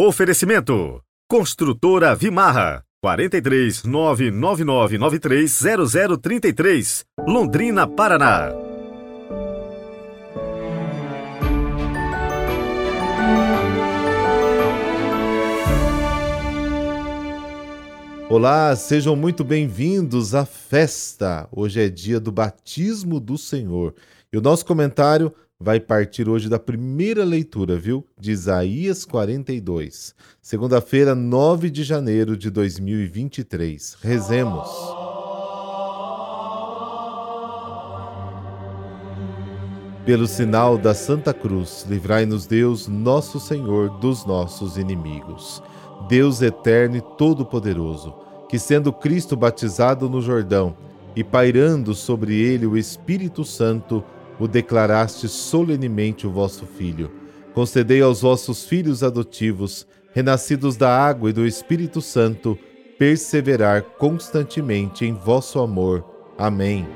Oferecimento: Construtora Vimarra 43 99993 0033, Londrina, Paraná. Olá, sejam muito bem-vindos à festa. Hoje é dia do batismo do Senhor. E o nosso comentário vai partir hoje da primeira leitura, viu? De Isaías 42. Segunda-feira, 9 de janeiro de 2023. Rezemos. Pelo sinal da Santa Cruz, livrai-nos Deus, nosso Senhor, dos nossos inimigos. Deus eterno e todo-poderoso, que sendo Cristo batizado no Jordão e pairando sobre ele o Espírito Santo, o declaraste solenemente o vosso Filho. Concedei aos vossos filhos adotivos, renascidos da água e do Espírito Santo, perseverar constantemente em vosso amor. Amém.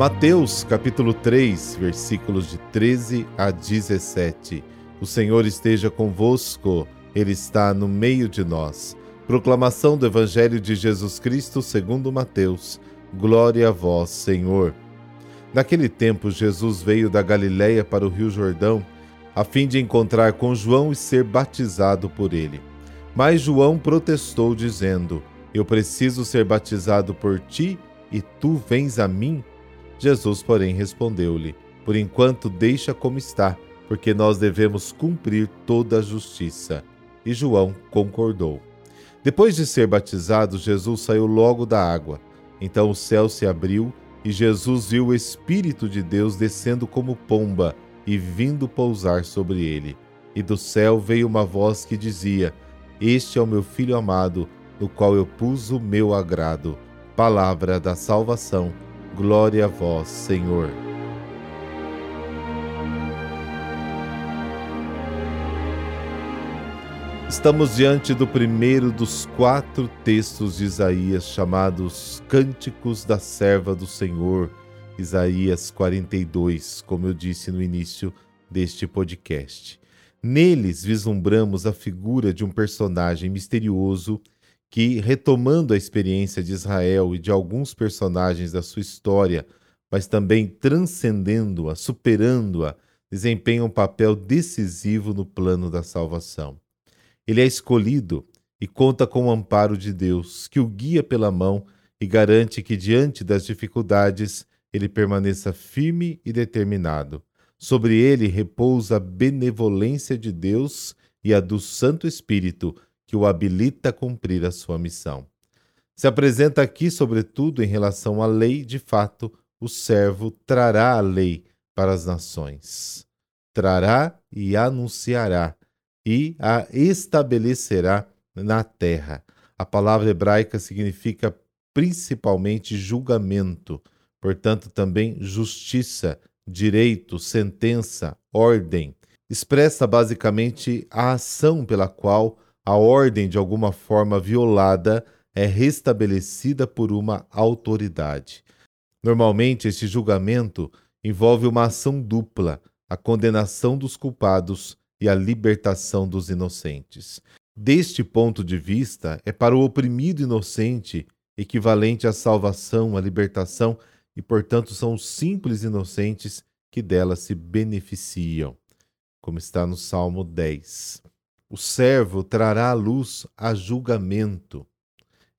Mateus capítulo 3, versículos de 13 a 17. O Senhor esteja convosco, Ele está no meio de nós. Proclamação do Evangelho de Jesus Cristo segundo Mateus. Glória a vós, Senhor. Naquele tempo, Jesus veio da Galiléia para o Rio Jordão, a fim de encontrar com João e ser batizado por ele. Mas João protestou, dizendo: Eu preciso ser batizado por ti, e tu vens a mim? Jesus, porém, respondeu-lhe: Por enquanto, deixa como está, porque nós devemos cumprir toda a justiça. E João concordou. Depois de ser batizado, Jesus saiu logo da água. Então o céu se abriu e Jesus viu o Espírito de Deus descendo como pomba e vindo pousar sobre ele. E do céu veio uma voz que dizia: Este é o meu filho amado, no qual eu pus o meu agrado. Palavra da salvação. Glória a vós, Senhor. Estamos diante do primeiro dos quatro textos de Isaías chamados Cânticos da Serva do Senhor, Isaías 42, como eu disse no início deste podcast. Neles vislumbramos a figura de um personagem misterioso que, retomando a experiência de Israel e de alguns personagens da sua história, mas também transcendendo-a, superando-a, desempenha um papel decisivo no plano da salvação. Ele é escolhido e conta com o amparo de Deus, que o guia pela mão e garante que, diante das dificuldades, ele permaneça firme e determinado. Sobre ele repousa a benevolência de Deus e a do Santo Espírito, que o habilita a cumprir a sua missão. Se apresenta aqui, sobretudo, em relação à lei, de fato, o servo trará a lei para as nações. Trará e anunciará, e a estabelecerá na terra. A palavra hebraica significa principalmente julgamento, portanto, também justiça, direito, sentença, ordem. Expressa basicamente a ação pela qual a ordem, de alguma forma violada, é restabelecida por uma autoridade. Normalmente, este julgamento envolve uma ação dupla, a condenação dos culpados e a libertação dos inocentes. Deste ponto de vista, é para o oprimido inocente equivalente à salvação, à libertação, e portanto são os simples inocentes que dela se beneficiam, como está no Salmo 10. O servo trará à luz a julgamento.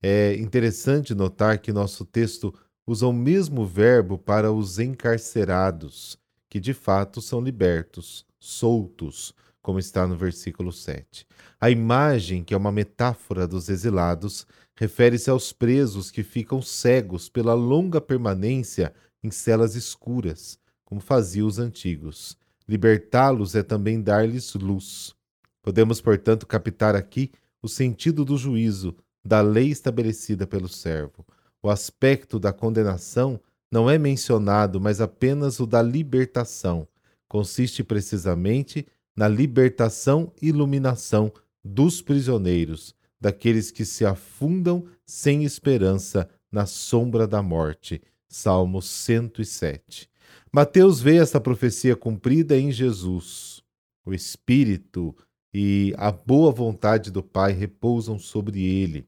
É interessante notar que nosso texto usa o mesmo verbo para os encarcerados, que de fato são libertos, soltos, como está no versículo 7. A imagem, que é uma metáfora dos exilados, refere-se aos presos que ficam cegos pela longa permanência em celas escuras, como faziam os antigos. Libertá-los é também dar-lhes luz. Podemos, portanto, captar aqui o sentido do juízo, da lei estabelecida pelo servo. O aspecto da condenação não é mencionado, mas apenas o da libertação. Consiste precisamente na libertação e iluminação dos prisioneiros, daqueles que se afundam sem esperança na sombra da morte. Salmo 107. Mateus vê essa profecia cumprida em Jesus. O Espírito e a boa vontade do Pai repousam sobre ele.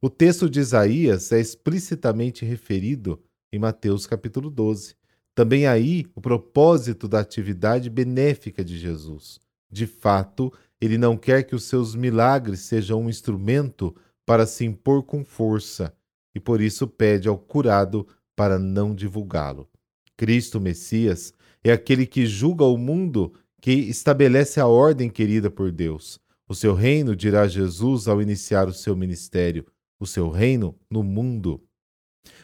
O texto de Isaías é explicitamente referido em Mateus capítulo 12. Também aí o propósito da atividade benéfica de Jesus. De fato, ele não quer que os seus milagres sejam um instrumento para se impor com força, e por isso pede ao curado para não divulgá-lo. Cristo Messias é aquele que julga o mundo que estabelece a ordem querida por Deus. O seu reino, dirá Jesus ao iniciar o seu ministério, o seu reino no mundo.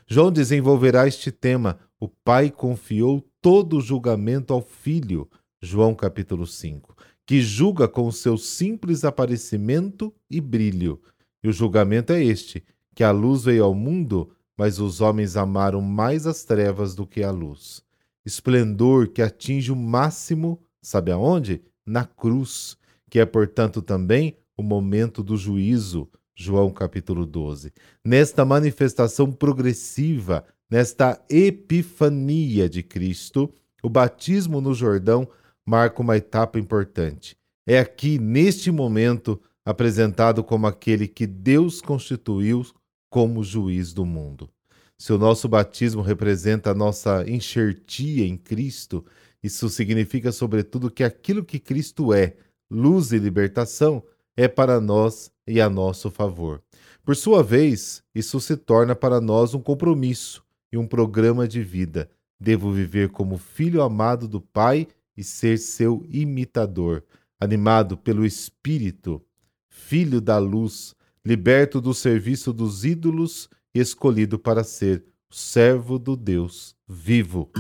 João desenvolverá este tema. O Pai confiou todo o julgamento ao Filho, João capítulo 5, que julga com o seu simples aparecimento e brilho. E o julgamento é este: que a luz veio ao mundo, mas os homens amaram mais as trevas do que a luz. Esplendor que atinge o máximo Sabe aonde? Na cruz, que é, portanto, também o momento do juízo. João capítulo 12. Nesta manifestação progressiva, nesta epifania de Cristo, o batismo no Jordão marca uma etapa importante. É aqui, neste momento, apresentado como aquele que Deus constituiu como juiz do mundo. Se o nosso batismo representa a nossa enxertia em Cristo, isso significa, sobretudo, que aquilo que Cristo é, luz e libertação, é para nós e a nosso favor. Por sua vez, isso se torna para nós um compromisso e um programa de vida. Devo viver como filho amado do Pai e ser seu imitador, animado pelo Espírito, filho da luz, liberto do serviço dos ídolos e escolhido para ser servo do Deus vivo.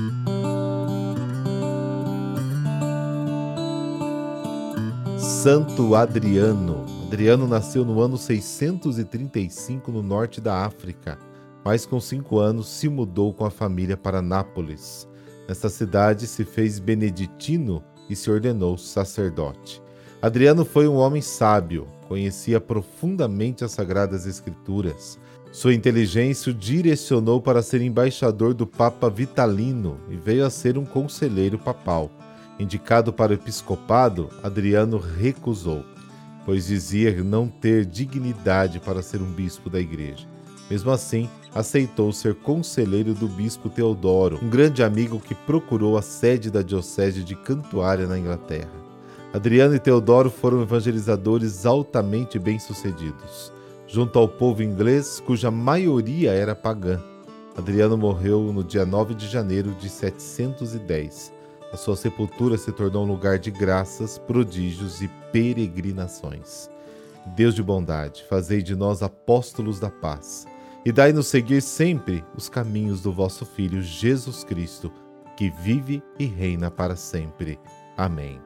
Santo Adriano. Adriano nasceu no ano 635 no norte da África, mas com cinco anos se mudou com a família para Nápoles. Nessa cidade se fez beneditino e se ordenou sacerdote. Adriano foi um homem sábio, conhecia profundamente as Sagradas Escrituras. Sua inteligência o direcionou para ser embaixador do Papa Vitalino e veio a ser um conselheiro papal. Indicado para o episcopado, Adriano recusou, pois dizia não ter dignidade para ser um bispo da igreja. Mesmo assim, aceitou ser conselheiro do bispo Teodoro, um grande amigo que procurou a sede da diocese de Cantuária na Inglaterra. Adriano e Teodoro foram evangelizadores altamente bem-sucedidos, junto ao povo inglês, cuja maioria era pagã. Adriano morreu no dia 9 de janeiro de 710 a sua sepultura se tornou um lugar de graças, prodígios e peregrinações. Deus de bondade, fazei de nós apóstolos da paz, e dai-nos seguir sempre os caminhos do vosso Filho Jesus Cristo, que vive e reina para sempre. Amém.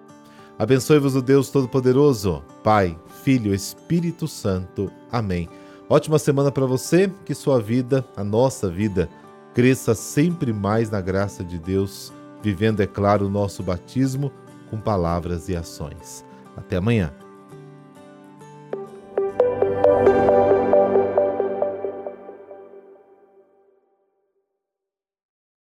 Abençoe-vos o Deus Todo-Poderoso, Pai, Filho, Espírito Santo. Amém. Ótima semana para você, que sua vida, a nossa vida, cresça sempre mais na graça de Deus vivendo, é claro, o nosso batismo com palavras e ações. Até amanhã.